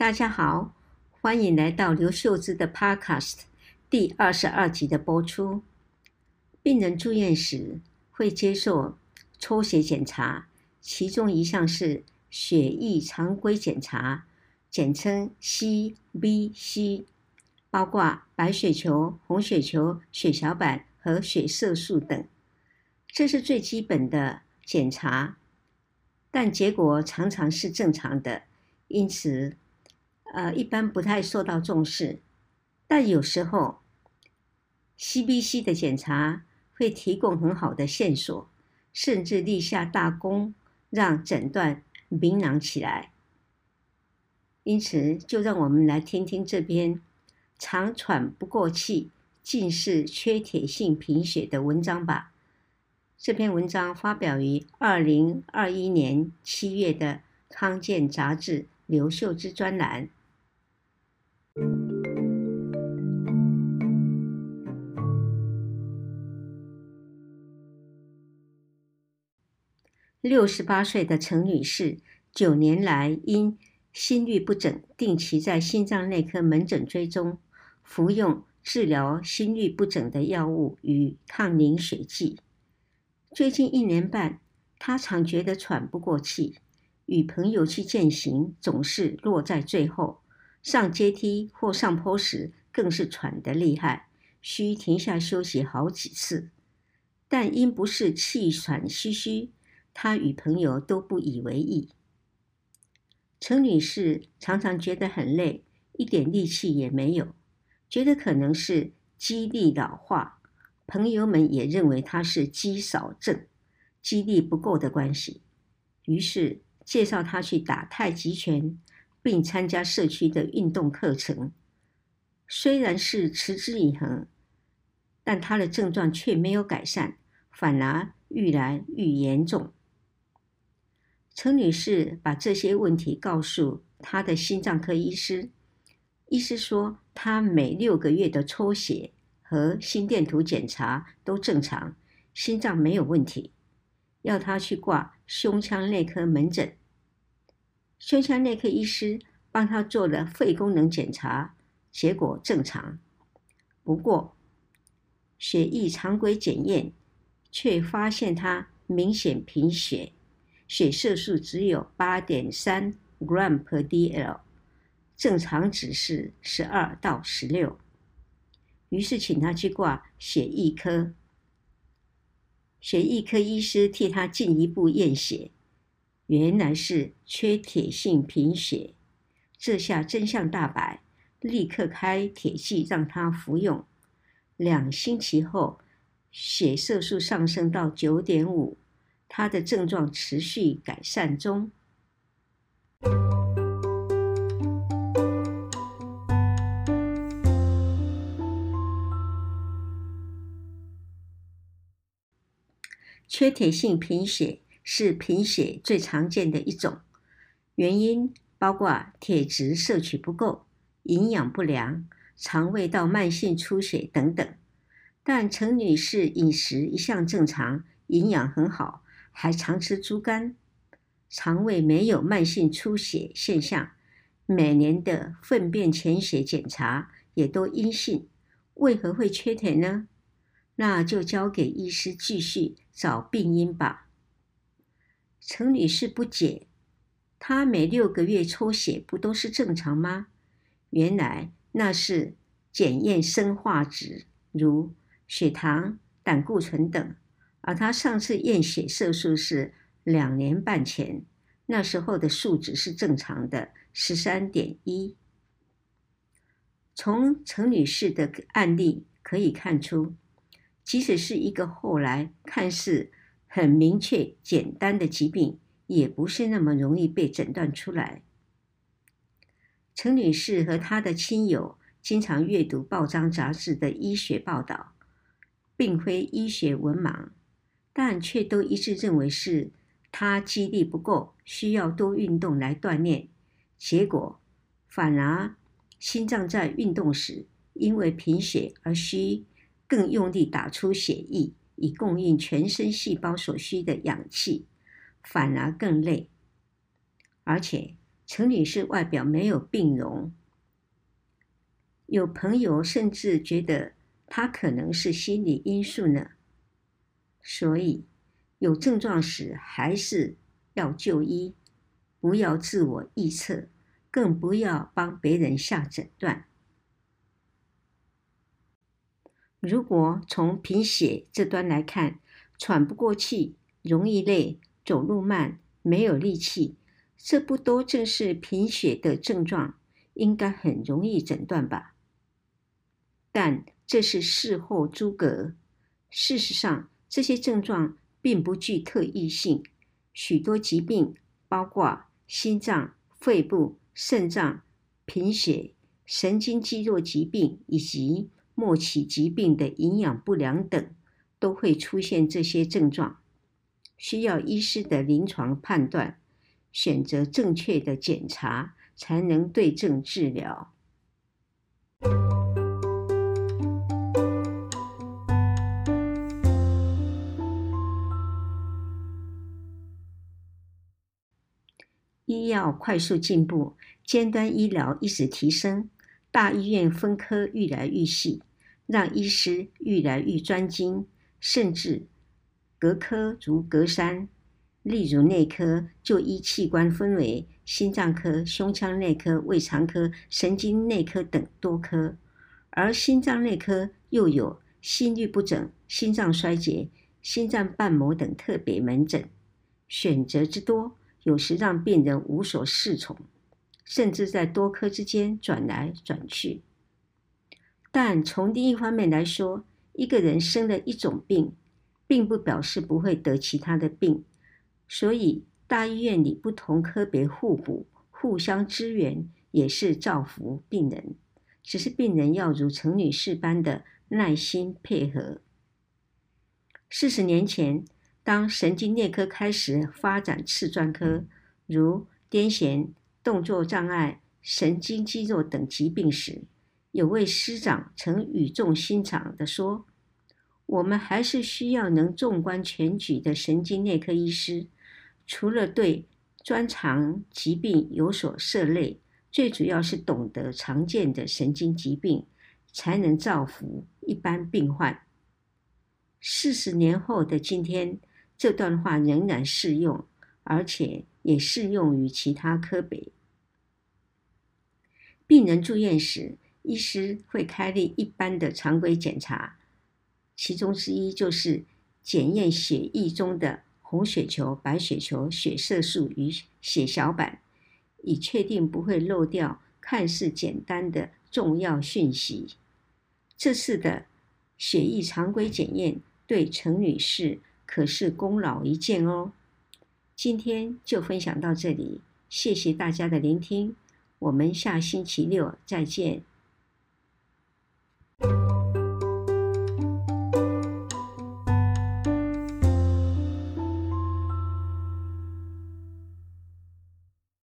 大家好，欢迎来到刘秀芝的 Podcast 第二十二集的播出。病人住院时会接受抽血检查，其中一项是血液常规检查，简称 CBC，包括白血球、红血球、血小板和血色素等。这是最基本的检查，但结果常常是正常的，因此，呃，一般不太受到重视，但有时候，CBC 的检查会提供很好的线索，甚至立下大功，让诊断明朗起来。因此，就让我们来听听这篇常喘不过气，竟是缺铁性贫血的文章吧。这篇文章发表于二零二一年七月的《康健》杂志刘秀枝专栏。六十八岁的陈女士，九年来因心律不整，定期在心脏内科门诊追踪，服用治疗心律不整的药物与抗凝血剂。最近一年半，她常觉得喘不过气，与朋友去健行，总是落在最后。上阶梯或上坡时，更是喘得厉害，需停下休息好几次。但因不是气喘吁吁，他与朋友都不以为意。陈女士常常觉得很累，一点力气也没有，觉得可能是肌力老化。朋友们也认为她是肌少症，肌力不够的关系，于是介绍她去打太极拳。并参加社区的运动课程，虽然是持之以恒，但他的症状却没有改善，反而愈来愈严重。陈女士把这些问题告诉她的心脏科医师，医师说她每六个月的抽血和心电图检查都正常，心脏没有问题，要她去挂胸腔内科门诊。胸腔内科医师帮她做了肺功能检查，结果正常。不过，血液常规检验却发现她明显贫血，血色素只有八点三 gram per dl，正常值是十二到十六。于是请他去挂血液科，血液科医师替他进一步验血。原来是缺铁性贫血，这下真相大白，立刻开铁剂让他服用。两星期后，血色素上升到九点五，他的症状持续改善中。缺铁性贫血。是贫血最常见的一种，原因包括铁质摄取不够、营养不良、肠胃道慢性出血等等。但陈女士饮食一向正常，营养很好，还常吃猪肝，肠胃没有慢性出血现象，每年的粪便潜血检查也都阴性，为何会缺铁呢？那就交给医师继续找病因吧。陈女士不解，她每六个月抽血不都是正常吗？原来那是检验生化值，如血糖、胆固醇等。而她上次验血色素是两年半前，那时候的数值是正常的，十三点一。从陈女士的案例可以看出，即使是一个后来看似很明确、简单的疾病，也不是那么容易被诊断出来。陈女士和她的亲友经常阅读报章杂志的医学报道，并非医学文盲，但却都一致认为是她肌力不够，需要多运动来锻炼。结果反而心脏在运动时，因为贫血而需更用力打出血液。以供应全身细胞所需的氧气，反而更累。而且陈女士外表没有病容，有朋友甚至觉得她可能是心理因素呢。所以有症状时还是要就医，不要自我臆测，更不要帮别人下诊断。如果从贫血这端来看，喘不过气，容易累，走路慢，没有力气。这不都正是贫血的症状？应该很容易诊断吧？但这是事后诸葛。事实上，这些症状并不具特异性。许多疾病，包括心脏、肺部、肾脏、贫血、神经肌肉疾病以及末期疾病的营养不良等，都会出现这些症状，需要医师的临床判断。选择正确的检查，才能对症治疗。医药快速进步，尖端医疗一直提升，大医院分科愈来愈细，让医师愈来愈专精，甚至隔科如隔山。例如内科就医器官分为心脏科、胸腔内科、胃肠科、神经内科等多科，而心脏内科又有心律不整、心脏衰竭、心脏瓣膜等特别门诊，选择之多，有时让病人无所适从，甚至在多科之间转来转去。但从另一方面来说，一个人生了一种病，并不表示不会得其他的病。所以，大医院里不同科别互补、互相支援，也是造福病人。只是病人要如陈女士般的耐心配合。四十年前，当神经内科开始发展次专科，如癫痫、动作障碍、神经肌肉等疾病时，有位师长曾语重心长地说：“我们还是需要能纵观全局的神经内科医师。”除了对专长疾病有所涉猎，最主要是懂得常见的神经疾病，才能造福一般病患。四十年后的今天，这段话仍然适用，而且也适用于其他科别。病人住院时，医师会开立一般的常规检查，其中之一就是检验血液中的。红血球、白血球、血色素与血小板，以确定不会漏掉看似简单的重要讯息。这次的血液常规检验对陈女士可是功劳一件哦。今天就分享到这里谢谢大家的聆听我们下星期六再见。